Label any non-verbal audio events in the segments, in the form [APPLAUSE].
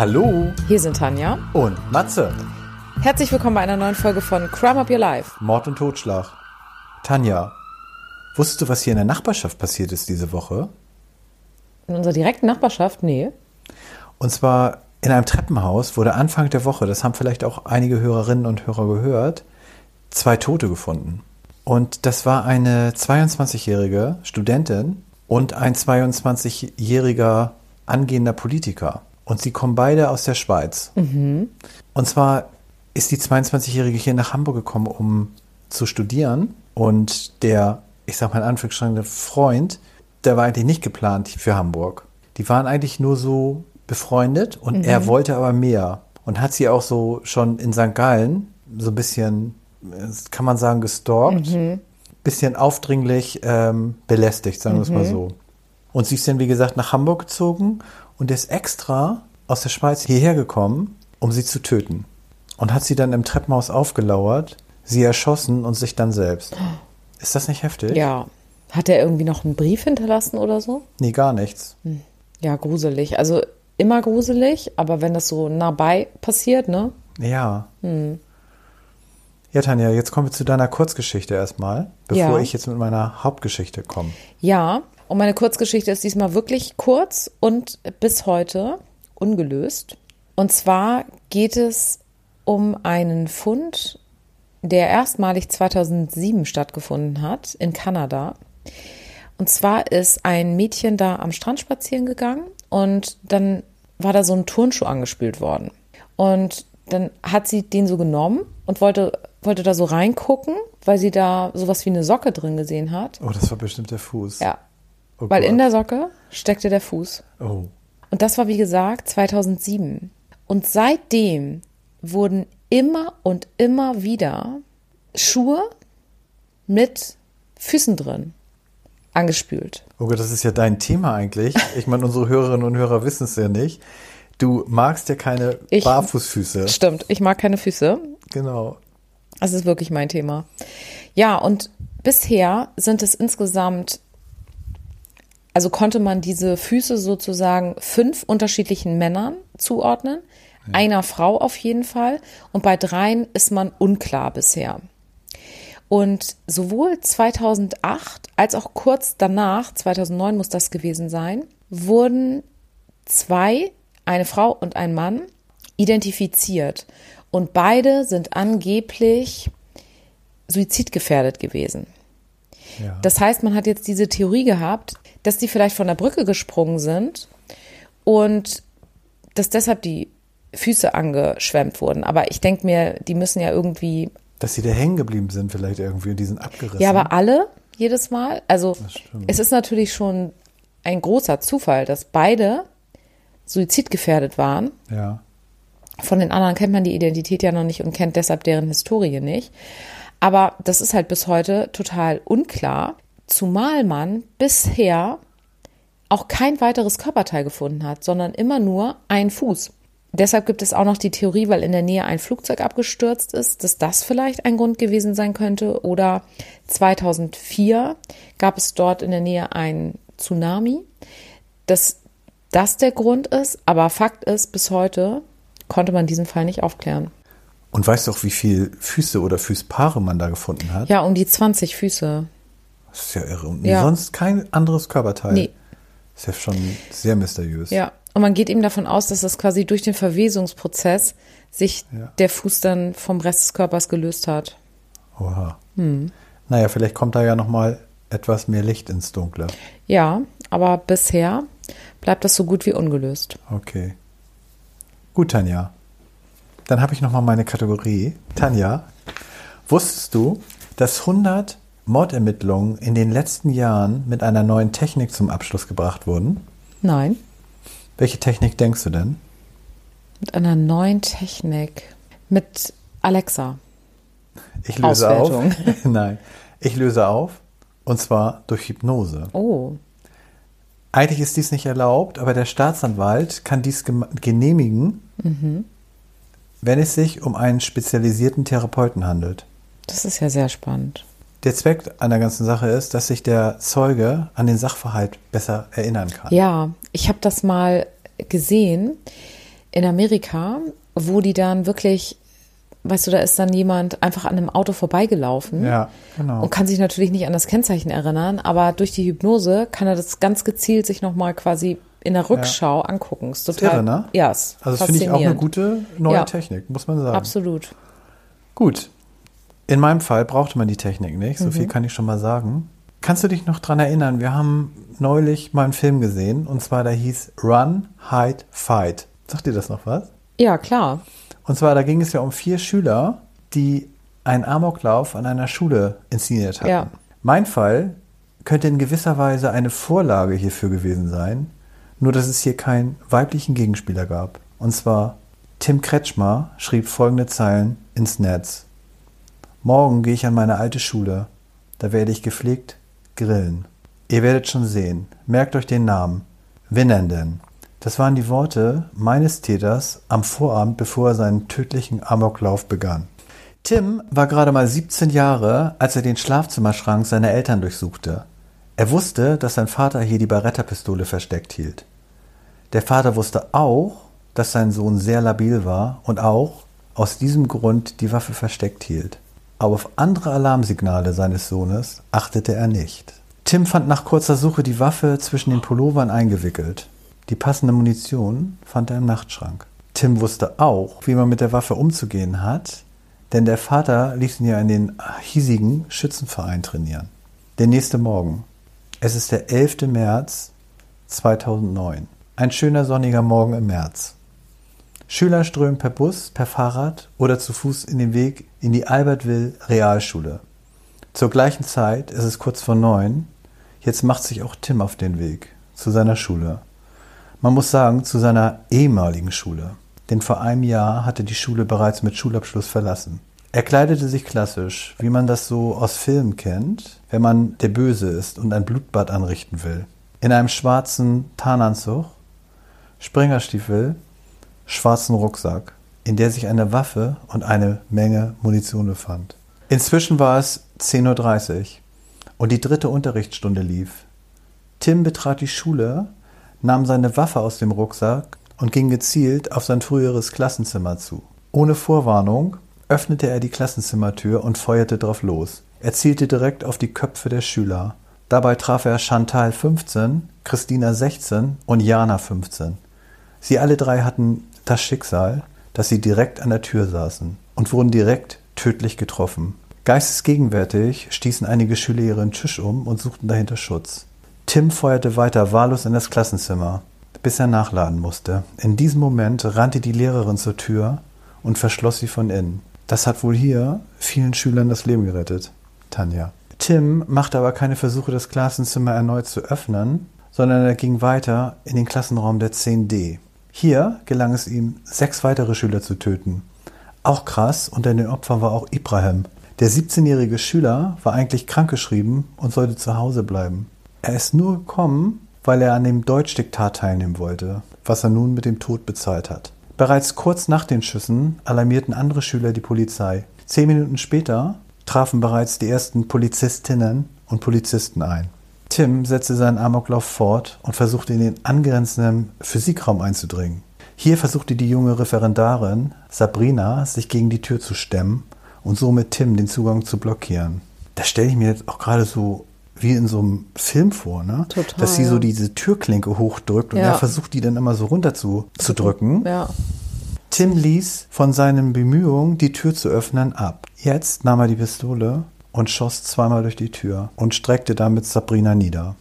Hallo Hier sind Tanja. und Matze. Herzlich willkommen bei einer neuen Folge von Crime Up Your Life. Mord und Totschlag. Tanja, wusstest du, was hier in der Nachbarschaft passiert ist diese Woche? In unserer direkten Nachbarschaft? Nee. Und zwar in einem Treppenhaus wurde Anfang der Woche, das haben vielleicht auch einige Hörerinnen und Hörer gehört, zwei Tote gefunden. Und das war eine 22-jährige Studentin und ein 22-jähriger angehender Politiker. Und sie kommen beide aus der Schweiz. Und zwar ist die 22-Jährige hier nach Hamburg gekommen, um zu studieren. Und der, ich sag mal in Anführungsstrichen, der Freund, der war eigentlich nicht geplant für Hamburg. Die waren eigentlich nur so befreundet und er wollte aber mehr. Und hat sie auch so schon in St. Gallen so ein bisschen, äh, kann man sagen, gestalkt. Bisschen aufdringlich ähm, belästigt, sagen wir es mal so. Und sie ist dann, wie gesagt, nach Hamburg gezogen und ist extra aus der Schweiz hierher gekommen, um sie zu töten. Und hat sie dann im Treppenhaus aufgelauert, sie erschossen und sich dann selbst. Ist das nicht heftig? Ja. Hat er irgendwie noch einen Brief hinterlassen oder so? Nee, gar nichts. Ja, gruselig. Also immer gruselig, aber wenn das so nah bei passiert, ne? Ja. Ja, Tanja, jetzt kommen wir zu deiner Kurzgeschichte erstmal, bevor Ja. ich jetzt mit meiner Hauptgeschichte komme. Ja. Und meine Kurzgeschichte ist diesmal wirklich kurz und bis heute ungelöst. Und zwar geht es um einen Fund, der erstmalig 2007 stattgefunden hat in Kanada. Und zwar ist ein Mädchen da am Strand spazieren gegangen und dann war da so ein Turnschuh angespült worden. Und dann hat sie den so genommen und wollte, wollte da so reingucken, weil sie da sowas wie eine Socke drin gesehen hat. Oh, das war bestimmt der Fuß. Ja, Oh weil Gott. in der Socke steckte der Fuß. Oh. Und das war, wie gesagt, 2007. Und seitdem wurden immer und immer wieder Schuhe mit Füßen drin angespült. Oh Gott, das ist ja dein Thema eigentlich. Ich meine, unsere Hörerinnen und Hörer wissen es ja nicht. Du magst ja keine Ich- Barfußfüße. Stimmt, ich mag keine Füße. Genau. Das ist wirklich mein Thema. Ja, und bisher sind es insgesamt, also konnte man diese Füße sozusagen fünf unterschiedlichen Männern zuordnen, einer Frau auf jeden Fall, und bei dreien ist man unklar bisher. Und sowohl 2008 als auch kurz danach, 2009 muss das gewesen sein, wurden zwei, eine Frau und ein Mann, identifiziert. Und beide sind angeblich suizidgefährdet gewesen. Ja. Das heißt, man hat jetzt diese Theorie gehabt, dass die vielleicht von der Brücke gesprungen sind und dass deshalb die Füße angeschwemmt wurden. Aber ich denke mir, die müssen ja irgendwie, Dass sie da hängen geblieben sind, vielleicht irgendwie, die sind abgerissen. ja, aber alle jedes Mal. Also es ist natürlich schon ein großer Zufall, dass beide suizidgefährdet waren. Ja. Von den anderen kennt man die Identität ja noch nicht und kennt deshalb deren Historie nicht. Aber das ist halt bis heute total unklar, zumal man bisher auch kein weiteres Körperteil gefunden hat, sondern immer nur ein Fuß. Deshalb gibt es auch noch die Theorie, weil in der Nähe ein Flugzeug abgestürzt ist, dass das vielleicht ein Grund gewesen sein könnte. Oder 2004 gab es dort in der Nähe einen Tsunami, dass das der Grund ist. Aber Fakt ist, bis heute konnte man diesen Fall nicht aufklären. Und weißt du auch, wie viel Füße oder Fußpaare man da gefunden hat? Ja, um die 20 Füße. Das ist ja irre. Und Ja. sonst kein anderes Körperteil. Nee. Ist ja schon sehr mysteriös. Ja, und man geht eben davon aus, dass das quasi durch den Verwesungsprozess sich Ja. der Fuß dann vom Rest des Körpers gelöst hat. Oha. Hm. Naja, vielleicht kommt da ja noch mal etwas mehr Licht ins Dunkle. Ja, aber bisher bleibt das so gut wie ungelöst. Okay. Gut, Tanja. Dann habe ich noch mal meine Kategorie. Tanja, wusstest du, dass 100 Mordermittlungen in den letzten Jahren mit einer neuen Technik zum Abschluss gebracht wurden? Nein, Welche Technik denkst du denn? mit einer neuen Technik. Mit Alexa. Ich löse Auswertung. auf. [LAUGHS] Nein, ich löse auf. Und zwar durch Hypnose. Oh, Eigentlich ist dies nicht erlaubt, aber der Staatsanwalt kann dies genehmigen, wenn es sich um einen spezialisierten Therapeuten handelt. das ist ja sehr spannend. Der Zweck einer ganzen Sache ist, dass sich der Zeuge an den Sachverhalt besser erinnern kann. Ja, ich habe das mal gesehen. in Amerika, wo die dann wirklich, weißt du, da ist dann jemand einfach an einem Auto vorbeigelaufen. Ja, genau. Und kann sich natürlich nicht an das Kennzeichen erinnern, aber durch die Hypnose kann er das ganz gezielt sich nochmal quasi in der Rückschau angucken. Ist total, irre, ne? Ja, ist Also das finde ich auch eine gute neue Ja. Technik, muss man sagen. Absolut. Gut. In meinem Fall brauchte man die Technik nicht, so Mhm. viel kann ich schon mal sagen. Kannst du dich noch dran erinnern? Wir haben neulich mal einen Film gesehen und zwar der hieß Run, Hide, Fight. Sagt dir das noch was? Ja, klar. Und zwar, da ging es ja um vier Schüler, die einen Amoklauf an einer Schule inszeniert hatten. Ja. Mein Fall könnte in gewisser Weise eine Vorlage hierfür gewesen sein, nur dass es hier keinen weiblichen Gegenspieler gab. Und zwar Tim Kretschmer schrieb folgende Zeilen ins Netz. Morgen gehe ich an meine alte Schule. Da werde ich gepflegt grillen. Ihr werdet schon sehen. Merkt euch den Namen. Winnenden. Das waren die Worte meines Täters am Vorabend, bevor er seinen tödlichen Amoklauf begann. Tim war gerade mal 17 Jahre, als er den Schlafzimmerschrank seiner Eltern durchsuchte. Er wusste, dass sein Vater hier die Beretta-Pistole versteckt hielt. Der Vater wusste auch, dass sein Sohn sehr labil war und auch aus diesem Grund die Waffe versteckt hielt. Aber auf andere Alarmsignale seines Sohnes achtete er nicht. Tim fand nach kurzer Suche die Waffe zwischen den Pullovern eingewickelt. Die passende Munition fand er im Nachtschrank. Tim wusste auch, wie man mit der Waffe umzugehen hat, denn der Vater ließ ihn ja in den hiesigen Schützenverein trainieren. Der nächste Morgen. Es ist der 11. März 2009. Ein schöner sonniger Morgen im März. Schüler strömen per Bus, per Fahrrad oder zu Fuß in den Weg in die Albertville Realschule. Zur gleichen Zeit ist es kurz vor neun. Jetzt macht sich auch Tim auf den Weg zu seiner Schule. Man muss sagen, zu seiner ehemaligen Schule. Denn vor einem Jahr hatte die Schule bereits mit Schulabschluss verlassen. Er kleidete sich klassisch, wie man das so aus Filmen kennt, wenn man der Böse ist und ein Blutbad anrichten will. In einem schwarzen Tarnanzug, Springerstiefel, schwarzen Rucksack, in der sich eine Waffe und eine Menge Munition befand. Inzwischen war es 10.30 Uhr und die dritte Unterrichtsstunde lief. Tim betrat die Schule, nahm seine Waffe aus dem Rucksack und ging gezielt auf sein früheres Klassenzimmer zu. Ohne Vorwarnung öffnete er die Klassenzimmertür und feuerte drauf los. Er zielte direkt auf die Köpfe der Schüler. Dabei traf er Chantal 15, Christina 16 und Jana 15. Sie alle drei hatten das Schicksal, dass sie direkt an der Tür saßen und wurden direkt tödlich getroffen. Geistesgegenwärtig stießen einige Schüler ihren Tisch um und suchten dahinter Schutz. Tim feuerte weiter wahllos in das Klassenzimmer, bis er nachladen musste. In diesem Moment rannte die Lehrerin zur Tür und verschloss sie von innen. Das hat wohl hier vielen Schülern das Leben gerettet, Tanja. Tim machte aber keine Versuche, das Klassenzimmer erneut zu öffnen, sondern er ging weiter in den Klassenraum der 10D. Hier gelang es ihm, sechs weitere Schüler zu töten. Auch krass, unter den Opfern war auch Ibrahim. Der 17-jährige Schüler war eigentlich krankgeschrieben und sollte zu Hause bleiben. Er ist nur gekommen, weil er an dem Deutschdiktat teilnehmen wollte, was er nun mit dem Tod bezahlt hat. Bereits kurz nach den Schüssen alarmierten andere Schüler die Polizei. Zehn Minuten später trafen bereits die ersten Polizistinnen und Polizisten ein. Tim setzte seinen Amoklauf fort und versuchte in den angrenzenden Physikraum einzudringen. Hier versuchte die junge Referendarin Sabrina sich gegen die Tür zu stemmen und somit Tim den Zugang zu blockieren. Das stelle ich mir jetzt auch gerade so wie in so einem Film vor, ne? Total, Dass sie so diese Türklinke hochdrückt und Ja. er versucht, die dann immer so runter zu, zu drücken. Ja. Tim ließ von seinen Bemühungen, die Tür zu öffnen, ab. Jetzt nahm er die Pistole und schoss zweimal durch die Tür und streckte damit Sabrina nieder.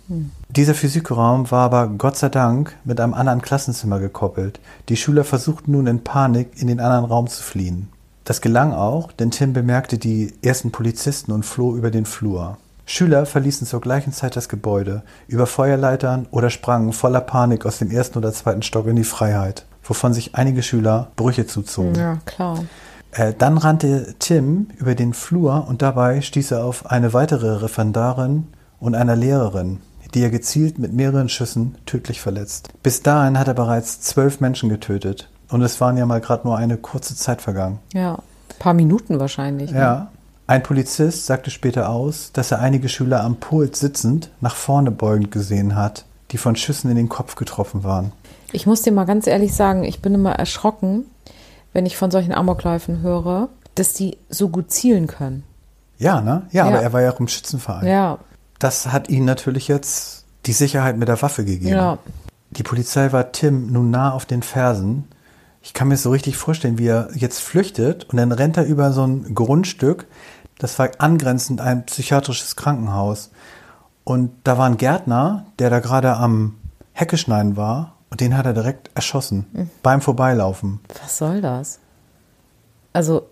Dieser Physikraum war aber Gott sei Dank mit einem anderen Klassenzimmer gekoppelt. Die Schüler versuchten nun in Panik in den anderen Raum zu fliehen. Das gelang auch, denn Tim bemerkte die ersten Polizisten und floh über den Flur. Schüler verließen zur gleichen Zeit das Gebäude, über Feuerleitern oder sprangen voller Panik aus dem ersten oder zweiten Stock in die Freiheit, wovon sich einige Schüler Brüche zuzogen. Ja, klar. Äh, dann rannte Tim über den Flur und dabei stieß er auf eine weitere Referendarin und einer Lehrerin, die er gezielt mit mehreren Schüssen tödlich verletzt. Bis dahin hat er bereits zwölf Menschen getötet und es waren ja mal gerade nur eine kurze Zeit vergangen. Ja. Ein paar Minuten wahrscheinlich. ne? Ja. Ein Polizist sagte später aus, dass er einige Schüler am Pult sitzend nach vorne beugend gesehen hat, die von Schüssen in den Kopf getroffen waren. Ich muss dir mal ganz ehrlich sagen, ich bin immer erschrocken, wenn ich von solchen Amokläufen höre, dass die so gut zielen können. Ja, ne? Ja, Ja. aber er war ja auch im Schützenverein. Ja, Das hat ihm natürlich jetzt die Sicherheit mit der Waffe gegeben. ja. Die Polizei war Tim nun nah auf den Fersen. Ich kann mir so richtig vorstellen, wie er jetzt flüchtet und dann rennt er über so ein Grundstück. Das war angrenzend ein psychiatrisches Krankenhaus. Und da war ein Gärtner, der da gerade am Hecke schneiden war und den hat er direkt erschossen beim Vorbeilaufen. Was soll das? Also,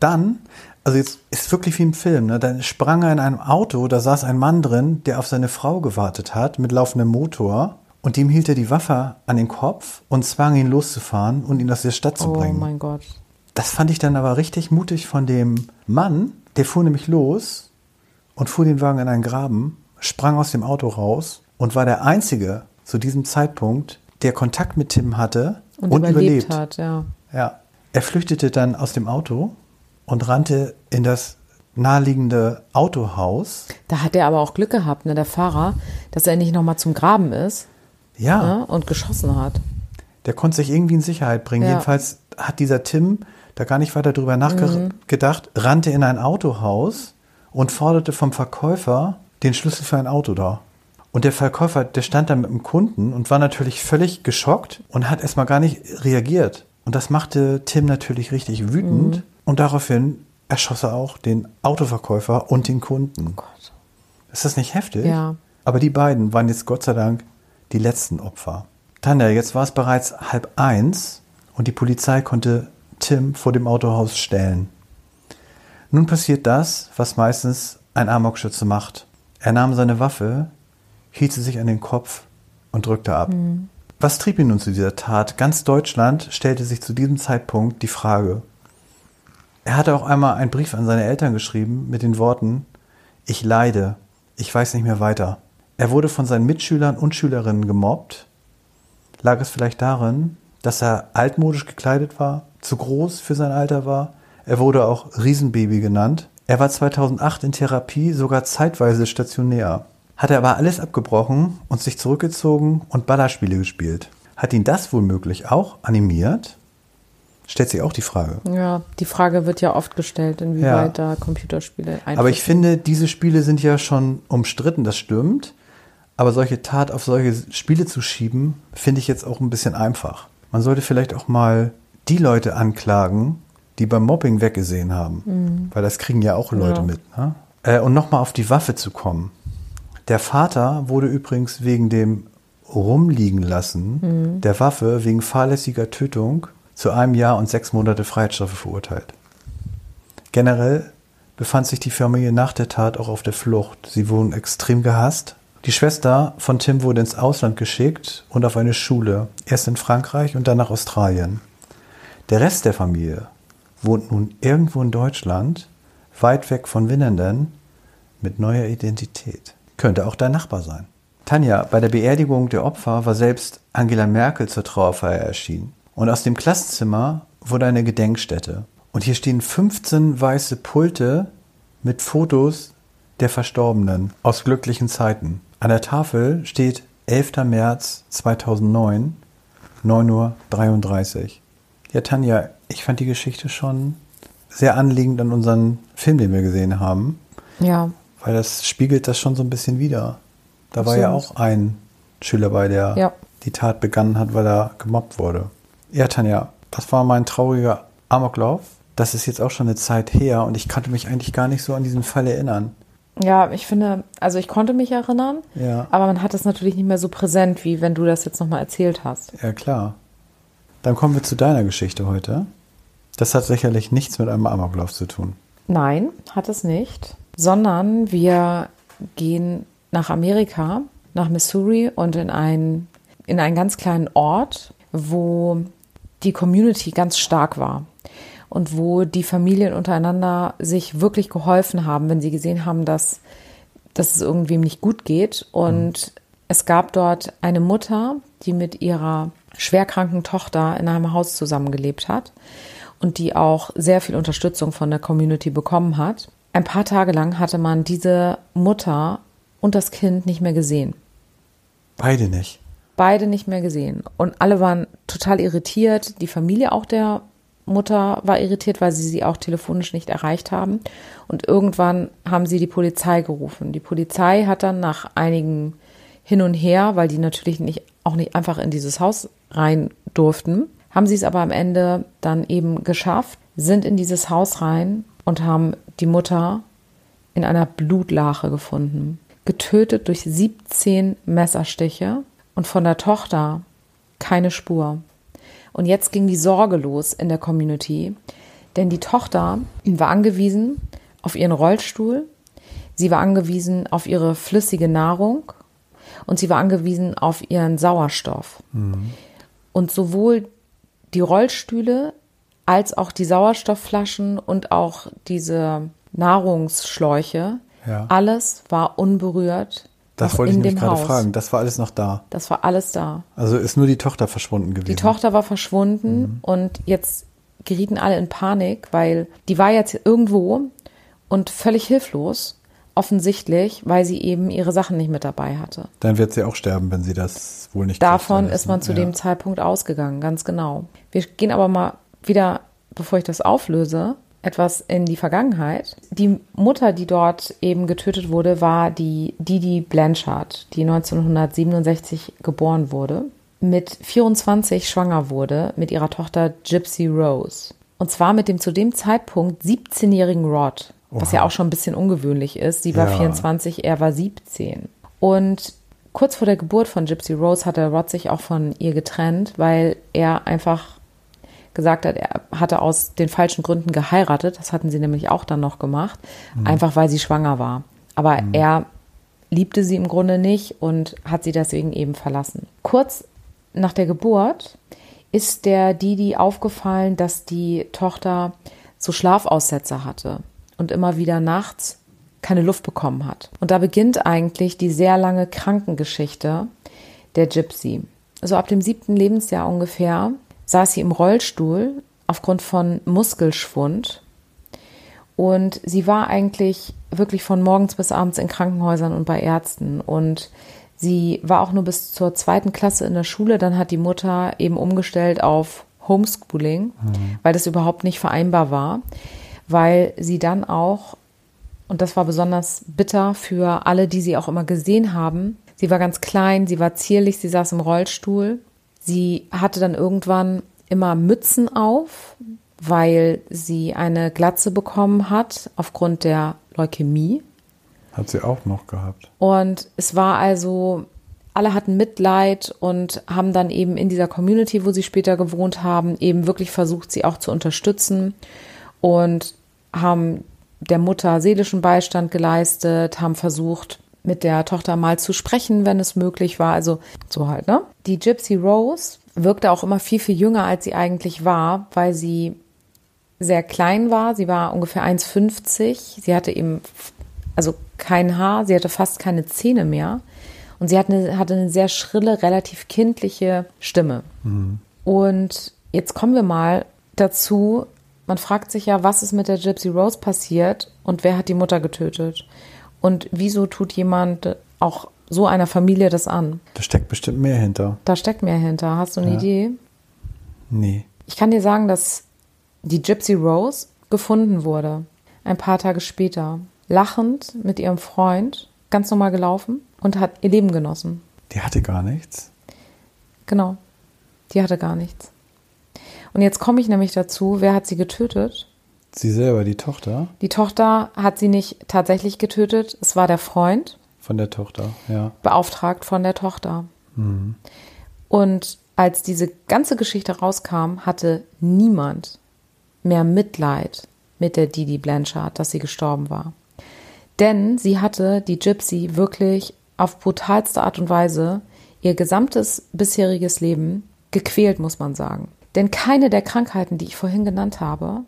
Dann, also jetzt ist wirklich wie im Film, ne? dann sprang er in einem Auto, da saß ein Mann drin, der auf seine Frau gewartet hat mit laufendem Motor und dem hielt er die Waffe an den Kopf und zwang ihn loszufahren und ihn aus der Stadt zu oh bringen. mein Gott. Das fand ich dann aber richtig mutig von dem Mann, der fuhr nämlich los und fuhr den Wagen in einen Graben, sprang aus dem Auto raus und war der Einzige zu diesem Zeitpunkt, der Kontakt mit Tim hatte Und, und, überlebt, überlebt. hat, ja. Ja. Er flüchtete dann aus dem Auto und rannte in das naheliegende Autohaus. Da hat er aber auch Glück gehabt, ne, der Fahrer, dass er nicht nochmal zum Graben ist Ja, ne, und geschossen hat. der konnte sich irgendwie in Sicherheit bringen. Ja. Jedenfalls hat dieser Tim da gar nicht weiter drüber nachgedacht, rannte in ein Autohaus und forderte vom Verkäufer den Schlüssel für ein Auto da. Und der Verkäufer, der stand da mit dem Kunden und war natürlich völlig geschockt und hat erstmal gar nicht reagiert. Und das machte Tim natürlich richtig wütend. Und daraufhin erschoss er auch den Autoverkäufer und den Kunden. Gott. Ist das nicht heftig? Ja. Aber die beiden waren jetzt Gott sei Dank die letzten Opfer. Tanja, jetzt war es bereits halb eins und die Polizei konnte Tim vor dem Autohaus stellen. Nun passiert das, was meistens ein Amokschütze macht. Er nahm seine Waffe, hielt sie sich an den Kopf und drückte ab. Was trieb ihn nun zu dieser Tat? Ganz Deutschland stellte sich zu diesem Zeitpunkt die Frage. Er hatte auch einmal einen Brief an seine Eltern geschrieben mit den Worten, ich leide, ich weiß nicht mehr weiter. Er wurde von seinen Mitschülern und Schülerinnen gemobbt. Lag es vielleicht darin, dass er altmodisch gekleidet war, zu groß für sein Alter war? Er wurde auch Riesenbaby genannt. Er war 2008 in Therapie, sogar zeitweise stationär. Hat er aber alles abgebrochen und sich zurückgezogen und Ballerspiele gespielt. Hat ihn das womöglich auch animiert? Stellt sich auch die Frage. Ja, die Frage wird ja oft gestellt, inwieweit da Computerspiele Einfluss Aber ich finde, diese Spiele sind ja schon umstritten, das stimmt. Aber solche Tat auf solche Spiele zu schieben, finde ich jetzt auch ein bisschen einfach. Man sollte vielleicht auch mal die Leute anklagen, die beim Mobbing weggesehen haben. Weil das kriegen ja auch Leute Ja. mit. Ne? Äh, und nochmal auf die Waffe zu kommen. Der Vater wurde übrigens wegen dem Rumliegen lassen der Waffe wegen fahrlässiger Tötung zu einem Jahr und sechs Monate Freiheitsstrafe verurteilt. Generell befand sich die Familie nach der Tat auch auf der Flucht. Sie wurden extrem gehasst. Die Schwester von Tim wurde ins Ausland geschickt und auf eine Schule, erst in Frankreich und dann nach Australien. Der Rest der Familie wohnt nun irgendwo in Deutschland, weit weg von Winnenden, mit neuer Identität. Könnte auch dein Nachbar sein. Tanja, bei der Beerdigung der Opfer war selbst Angela Merkel zur Trauerfeier erschienen. Und aus dem Klassenzimmer wurde eine Gedenkstätte. Und hier stehen 15 weiße Pulte mit Fotos der Verstorbenen aus glücklichen Zeiten. An der Tafel steht 11. März 2009, 9.33 Uhr. Ja, Tanja, ich fand die Geschichte schon sehr anliegend an unseren Film, den wir gesehen haben, Ja, weil das spiegelt das schon so ein bisschen wider. Da war ja auch ein Schüler bei, der Ja. die Tat begangen hat, weil er gemobbt wurde. Ja, Tanja, das war mein trauriger Amoklauf. Das ist jetzt auch schon eine Zeit her und ich konnte mich eigentlich gar nicht so an diesen Fall erinnern. ja, ich finde, also ich konnte mich erinnern, Ja. aber man hat es natürlich nicht mehr so präsent, wie wenn du das jetzt nochmal erzählt hast. Ja, klar. Dann kommen wir zu deiner Geschichte heute. Das hat sicherlich nichts mit einem Amoklauf zu tun. Nein, hat es nicht, sondern wir gehen nach Amerika, nach Missouri und in einen, in einen ganz kleinen Ort, wo die Community ganz stark war und wo die Familien untereinander sich wirklich geholfen haben, wenn sie gesehen haben, dass, dass es irgendwem nicht gut geht. Und es gab dort eine Mutter, die mit ihrer schwerkranken Tochter in einem Haus zusammengelebt hat und die auch sehr viel Unterstützung von der Community bekommen hat. Ein paar Tage lang hatte man diese Mutter und das Kind nicht mehr gesehen. Beide nicht. beide nicht mehr gesehen. Und alle waren total irritiert. Die Familie auch der Mutter war irritiert, weil sie sie auch telefonisch nicht erreicht haben. Und irgendwann haben sie die Polizei gerufen. Die Polizei hat dann nach einigen hin und her, weil die natürlich nicht, auch nicht einfach in dieses Haus rein durften, haben sie es aber am Ende dann eben geschafft, sind in dieses Haus rein und haben die Mutter in einer Blutlache gefunden. Getötet durch 17 Messerstiche und von der Tochter keine Spur. Und jetzt ging die Sorge los in der Community, denn die Tochter war angewiesen auf ihren Rollstuhl, sie war angewiesen auf ihre flüssige Nahrung und sie war angewiesen auf ihren Sauerstoff. Mhm. Und sowohl die Rollstühle als auch die Sauerstoffflaschen und auch diese Nahrungsschläuche, ja. alles war unberührt das wollte ich nämlich gerade Haus. fragen. Das war alles noch da. Das war alles da. Also ist nur die Tochter verschwunden gewesen. Die Tochter war verschwunden mhm. und jetzt gerieten alle in Panik, weil die war jetzt irgendwo und völlig hilflos, offensichtlich, weil sie eben ihre Sachen nicht mit dabei hatte. Dann wird sie auch sterben, wenn sie das wohl nicht Davon ist man zu ja. dem Zeitpunkt ausgegangen, ganz genau. Wir gehen aber mal wieder, bevor ich das auflöse, etwas in die Vergangenheit. Die Mutter, die dort eben getötet wurde, war die Didi Blanchard, die 1967 geboren wurde, mit 24 schwanger wurde mit ihrer Tochter Gypsy Rose. Und zwar mit dem zu dem Zeitpunkt 17-jährigen Rod, was Oha. ja auch schon ein bisschen ungewöhnlich ist. Sie war ja. 24, er war 17. Und kurz vor der Geburt von Gypsy Rose hatte Rod sich auch von ihr getrennt, weil er einfach gesagt hat, er hatte aus den falschen Gründen geheiratet. Das hatten sie nämlich auch dann noch gemacht, mhm. einfach weil sie schwanger war. Aber mhm. er liebte sie im Grunde nicht und hat sie deswegen eben verlassen. Kurz nach der Geburt ist der Didi aufgefallen, dass die Tochter so Schlafaussetzer hatte und immer wieder nachts keine Luft bekommen hat. Und da beginnt eigentlich die sehr lange Krankengeschichte der Gypsy. Also ab dem siebten Lebensjahr ungefähr saß sie im Rollstuhl aufgrund von Muskelschwund. Und sie war eigentlich wirklich von morgens bis abends in Krankenhäusern und bei Ärzten. Und sie war auch nur bis zur zweiten Klasse in der Schule. Dann hat die Mutter eben umgestellt auf Homeschooling, mhm. weil das überhaupt nicht vereinbar war. Weil sie dann auch, und das war besonders bitter für alle, die sie auch immer gesehen haben, sie war ganz klein, sie war zierlich, sie saß im Rollstuhl Sie hatte dann irgendwann immer Mützen auf, weil sie eine Glatze bekommen hat aufgrund der Leukämie. Hat sie auch noch gehabt. Und es war also, alle hatten Mitleid und haben dann eben in dieser Community, wo sie später gewohnt haben, eben wirklich versucht, sie auch zu unterstützen und haben der Mutter seelischen Beistand geleistet, haben versucht, mit der Tochter mal zu sprechen, wenn es möglich war. Also so halt, ne? Die Gypsy Rose wirkte auch immer viel, viel jünger, als sie eigentlich war, weil sie sehr klein war. Sie war ungefähr 1,50. Sie hatte eben, also kein Haar, sie hatte fast keine Zähne mehr. Und sie hatte eine, hatte eine sehr schrille, relativ kindliche Stimme. Mhm. Und jetzt kommen wir mal dazu, man fragt sich ja, was ist mit der Gypsy Rose passiert und wer hat die Mutter getötet? Und wieso tut jemand auch so einer Familie das an? Da steckt bestimmt mehr hinter. Da steckt mehr hinter. Hast du eine ja. Idee? Nee. Ich kann dir sagen, dass die Gypsy Rose gefunden wurde. Ein paar Tage später. Lachend mit ihrem Freund, ganz normal gelaufen und hat ihr Leben genossen. Die hatte gar nichts. Genau. Die hatte gar nichts. Und jetzt komme ich nämlich dazu, wer hat sie getötet? Sie selber, die Tochter? Die Tochter hat sie nicht tatsächlich getötet. Es war der Freund. Von der Tochter, ja. Beauftragt von der Tochter. Mhm. Und als diese ganze Geschichte rauskam, hatte niemand mehr Mitleid mit der Didi Blanchard, dass sie gestorben war. Denn sie hatte die Gypsy wirklich auf brutalste Art und Weise ihr gesamtes bisheriges Leben gequält, muss man sagen. Denn keine der Krankheiten, die ich vorhin genannt habe,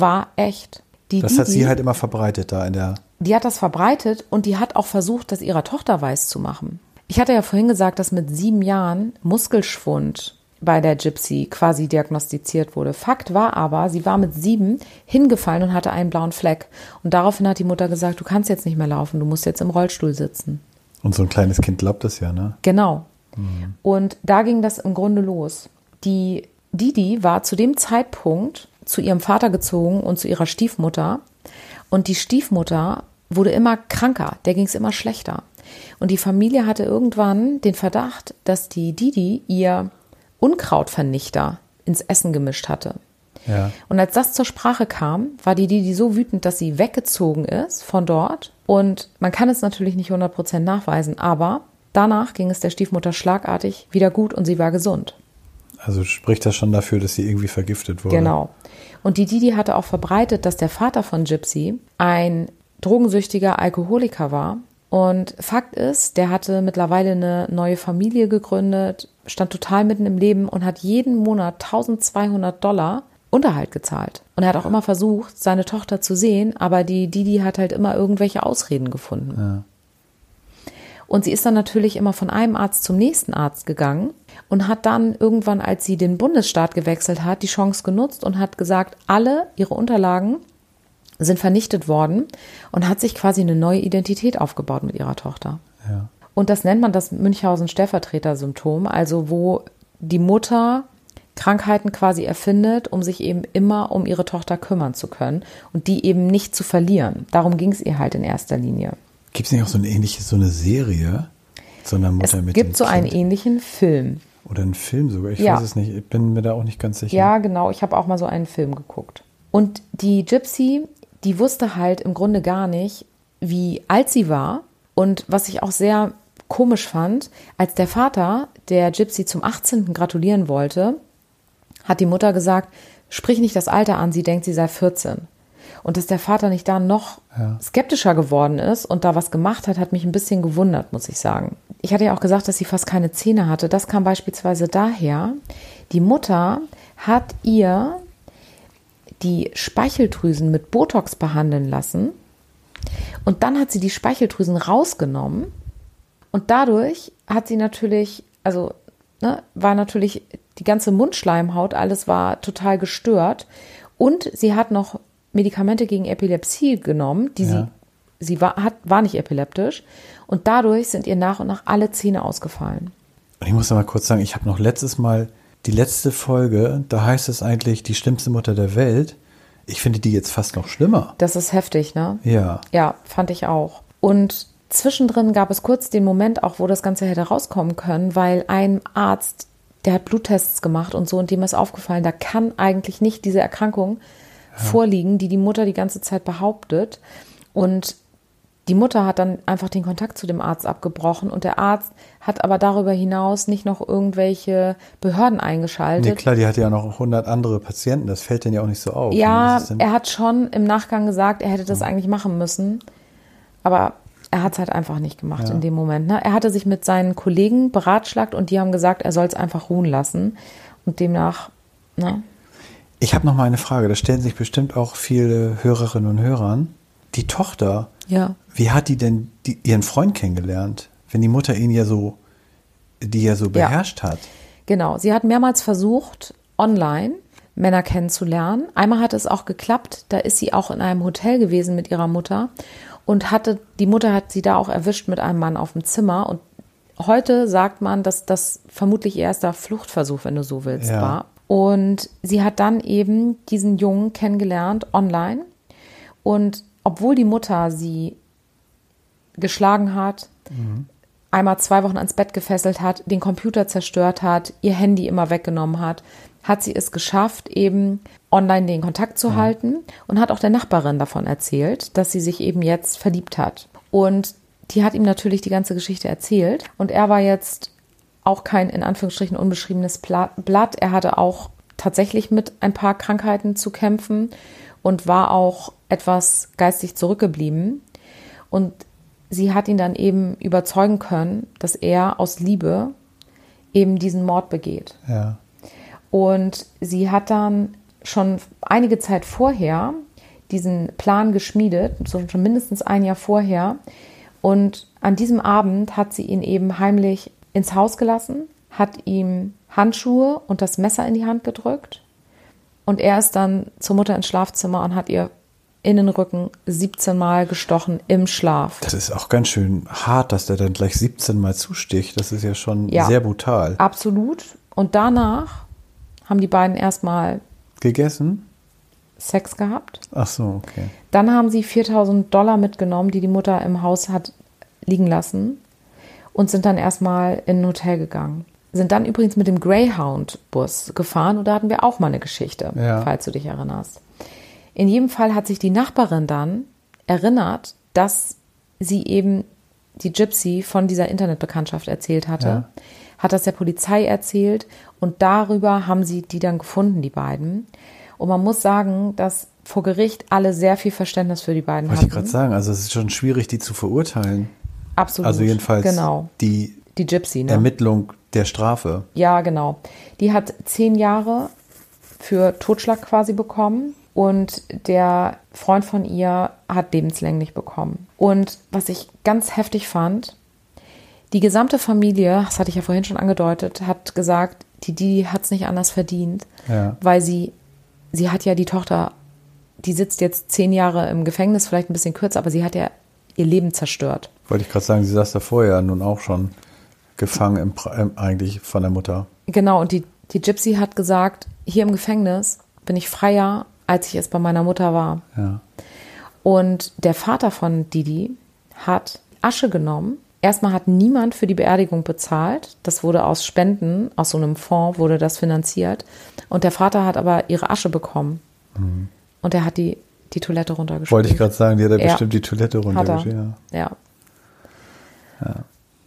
war echt. Die, das hat sie halt immer verbreitet da in der. Die hat das verbreitet und die hat auch versucht, das ihrer Tochter weiß zu machen. Ich hatte ja vorhin gesagt, dass mit sieben Jahren Muskelschwund bei der Gypsy quasi diagnostiziert wurde. Fakt war aber, sie war mit sieben hingefallen und hatte einen blauen Fleck. Und daraufhin hat die Mutter gesagt, du kannst jetzt nicht mehr laufen, du musst jetzt im Rollstuhl sitzen. Und so ein kleines Kind glaubt das ja, ne? Genau. Und da ging das im Grunde los. Die Didi war zu dem Zeitpunkt zu ihrem Vater gezogen und zu ihrer Stiefmutter. Und die Stiefmutter wurde immer kranker, der ging es immer schlechter. Und die Familie hatte irgendwann den Verdacht, dass die Didi ihr Unkrautvernichter ins Essen gemischt hatte. Ja. Und als das zur Sprache kam, war die Didi so wütend, dass sie weggezogen ist von dort. Und man kann es natürlich nicht 100% nachweisen, aber danach ging es der Stiefmutter schlagartig wieder gut und sie war gesund. Also spricht das schon dafür, dass sie irgendwie vergiftet wurde. Genau. Und die Didi hatte auch verbreitet, dass der Vater von Gypsy ein drogensüchtiger Alkoholiker war. Und Fakt ist, der hatte mittlerweile eine neue Familie gegründet, stand total mitten im Leben und hat jeden Monat 1200 Dollar Unterhalt gezahlt. Und er hat auch immer versucht, seine Tochter zu sehen, aber die Didi hat halt immer irgendwelche Ausreden gefunden. Ja. Und sie ist dann natürlich immer von einem Arzt zum nächsten Arzt gegangen und hat dann irgendwann, als sie den Bundesstaat gewechselt hat, die Chance genutzt und hat gesagt, alle ihre Unterlagen sind vernichtet worden und hat sich quasi eine neue Identität aufgebaut mit ihrer Tochter. Ja. Und das nennt man das Münchhausen-Stellvertreter-Symptom, also wo die Mutter Krankheiten quasi erfindet, um sich eben immer um ihre Tochter kümmern zu können und die eben nicht zu verlieren. Darum ging es ihr halt in erster Linie. Gibt es nicht auch so eine ähnliche, so eine Serie zu einer Mutter Es mit gibt so einen Kind? ähnlichen Film. Oder einen Film sogar. Ich Ja. weiß es nicht. Ich bin mir da auch nicht ganz sicher. Ja, genau. Ich habe auch mal so einen Film geguckt. Und die Gypsy, die wusste halt im Grunde gar nicht, wie alt sie war. Und was ich auch sehr komisch fand, als der Vater der Gypsy zum 18. gratulieren wollte, hat die Mutter gesagt, sprich nicht das Alter an, sie denkt, sie sei 14. Und dass der Vater nicht da noch Ja. skeptischer geworden ist und da was gemacht hat, hat mich ein bisschen gewundert, muss ich sagen. Ich hatte ja auch gesagt, dass sie fast keine Zähne hatte. Das kam beispielsweise daher, die Mutter hat ihr die Speicheldrüsen mit Botox behandeln lassen und dann hat sie die Speicheldrüsen rausgenommen und dadurch hat sie natürlich, also ne, war natürlich die ganze Mundschleimhaut, alles war total gestört. Und sie hat noch Medikamente gegen Epilepsie genommen, die Ja. sie, sie war, hat, war nicht epileptisch. Und dadurch sind ihr nach und nach alle Zähne ausgefallen. Und ich muss mal kurz sagen, ich habe noch letztes Mal die letzte Folge, da heißt es eigentlich die schlimmste Mutter der Welt. Ich finde die jetzt fast noch schlimmer. Das ist heftig, ne? Ja. Ja, fand ich auch. Und zwischendrin gab es kurz den Moment auch, wo das Ganze hätte rauskommen können, weil ein Arzt, der hat Bluttests gemacht und so, und dem ist aufgefallen, da kann eigentlich nicht diese Erkrankung vorliegen, die die Mutter die ganze Zeit behauptet. Und die Mutter hat dann einfach den Kontakt zu dem Arzt abgebrochen und der Arzt hat aber darüber hinaus nicht noch irgendwelche Behörden eingeschaltet. Nee, klar, die hat ja noch 100 andere Patienten. Das fällt denen ja auch nicht so auf. Ja, er hat schon im Nachgang gesagt, er hätte das eigentlich machen müssen. Aber er hat es halt einfach nicht gemacht Ja. in dem Moment. Ne? Er hatte sich mit seinen Kollegen beratschlagt und die haben gesagt, er soll es einfach ruhen lassen. Und demnach, ne? Ich habe noch mal eine Frage. Da stellen sich bestimmt auch viele Hörerinnen und Hörer. Die Tochter, Ja. wie hat die denn die, ihren Freund kennengelernt? Wenn die Mutter ihn ja so, die ja so Ja. beherrscht hat. Genau. Sie hat mehrmals versucht, online Männer kennenzulernen. Einmal hat es auch geklappt. Da ist sie auch in einem Hotel gewesen mit ihrer Mutter und hatte, die Mutter hat sie da auch erwischt mit einem Mann auf dem Zimmer. Und heute sagt man, dass das vermutlich ihr erster Fluchtversuch, wenn du so willst, Ja. war. Und sie hat dann eben diesen Jungen kennengelernt online. Und obwohl die Mutter sie geschlagen hat, einmal zwei Wochen ans Bett gefesselt hat, den Computer zerstört hat, ihr Handy immer weggenommen hat, hat sie es geschafft, eben online den Kontakt zu halten und hat auch der Nachbarin davon erzählt, dass sie sich eben jetzt verliebt hat. Und die hat ihm natürlich die ganze Geschichte erzählt und er war jetzt auch kein in Anführungsstrichen unbeschriebenes Blatt. Er hatte auch tatsächlich mit ein paar Krankheiten zu kämpfen und war auch etwas geistig zurückgeblieben. Und sie hat ihn dann eben überzeugen können, dass er aus Liebe eben diesen Mord begeht. Ja. Und sie hat dann schon einige Zeit vorher diesen Plan geschmiedet, so schon mindestens ein Jahr vorher. Und an diesem Abend hat sie ihn eben heimlich ins Haus gelassen, hat ihm Handschuhe und das Messer in die Hand gedrückt. Und er ist dann zur Mutter ins Schlafzimmer und hat ihr in den Rücken, 17 Mal gestochen im Schlaf. Das ist auch ganz schön hart, dass der dann gleich 17 Mal zusticht. Das ist ja schon Ja. sehr brutal. Absolut. Und danach haben die beiden erstmal Gegessen? Sex gehabt. Ach so, okay. Dann haben sie 4000 Dollar mitgenommen, die die Mutter im Haus hat liegen lassen und sind dann erstmal in ein Hotel gegangen. Sind dann übrigens mit dem Greyhound-Bus gefahren und da hatten wir auch mal eine Geschichte, Ja. falls du dich erinnerst. In jedem Fall hat sich die Nachbarin dann erinnert, dass sie eben die Gypsy von dieser Internetbekanntschaft erzählt hatte, Ja. hat das der Polizei erzählt und darüber haben sie die dann gefunden, die beiden. Und man muss sagen, dass vor Gericht alle sehr viel Verständnis für die beiden Wollte ich hatten. gerade sagen, also es ist schon schwierig, die zu verurteilen. Absolut. Also jedenfalls Genau. die Die Gypsy, ne? Ermittlung der Strafe. Ja, genau. Die hat zehn Jahre für Totschlag quasi bekommen und der Freund von ihr hat lebenslänglich bekommen. Und was ich ganz heftig fand, die gesamte Familie, das hatte ich ja vorhin schon angedeutet, hat gesagt, die Didi hat es nicht anders verdient, Ja. weil sie, sie hat ja die Tochter, die sitzt jetzt zehn Jahre im Gefängnis, vielleicht ein bisschen kürzer, aber sie hat ja ihr Leben zerstört. Wollte ich gerade sagen, sie saß da vorher nun auch schon gefangen im, ähm, eigentlich von der Mutter. Genau, und die, die Gypsy hat gesagt, hier im Gefängnis bin ich freier, als ich es bei meiner Mutter war. Ja. Und der Vater von Didi hat Asche genommen. Erstmal hat niemand für die Beerdigung bezahlt. Das wurde aus Spenden, aus so einem Fonds wurde das finanziert. Und der Vater hat aber ihre Asche bekommen. Und er hat die, die Toilette runtergespült. Wollte ich gerade sagen, die hat ja Ja. bestimmt die Toilette Hat er. runtergeschrieben. Ja. Ja.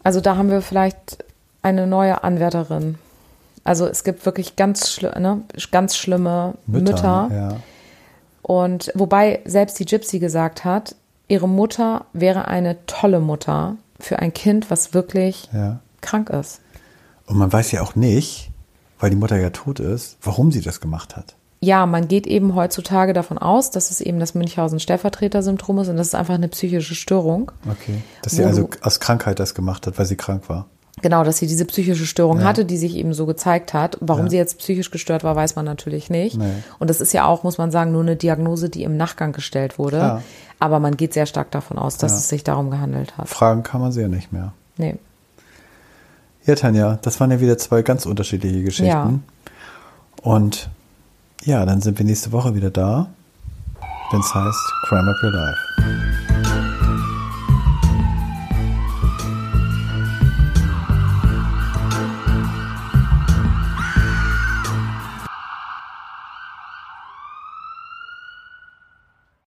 Also da haben wir vielleicht eine neue Anwärterin. Also es gibt wirklich ganz, schli ne, ganz schlimme Mütter. ne? Ja. Und wobei selbst die Gypsy gesagt hat, ihre Mutter wäre eine tolle Mutter für ein Kind, was wirklich ja. krank ist. Und man weiß ja auch nicht, weil die Mutter ja tot ist, warum sie das gemacht hat. Ja, man geht eben heutzutage davon aus, dass es eben das Münchhausen-Stellvertreter-Syndrom ist und das ist einfach eine psychische Störung. Okay. Dass sie also aus Krankheit das gemacht hat, weil sie krank war. Genau, dass sie diese psychische Störung Ja. hatte, die sich eben so gezeigt hat. Warum Ja. sie jetzt psychisch gestört war, weiß man natürlich nicht. Nee. Und das ist ja auch, muss man sagen, nur eine Diagnose, die im Nachgang gestellt wurde. Klar. Aber man geht sehr stark davon aus, dass Ja. es sich darum gehandelt hat. Fragen kann man sie ja nicht mehr. Nee. Ja, Tanja, das waren ja wieder zwei ganz unterschiedliche Geschichten. Ja. Und ja, dann sind wir nächste Woche wieder da, wenn es heißt Crime Up Your Life.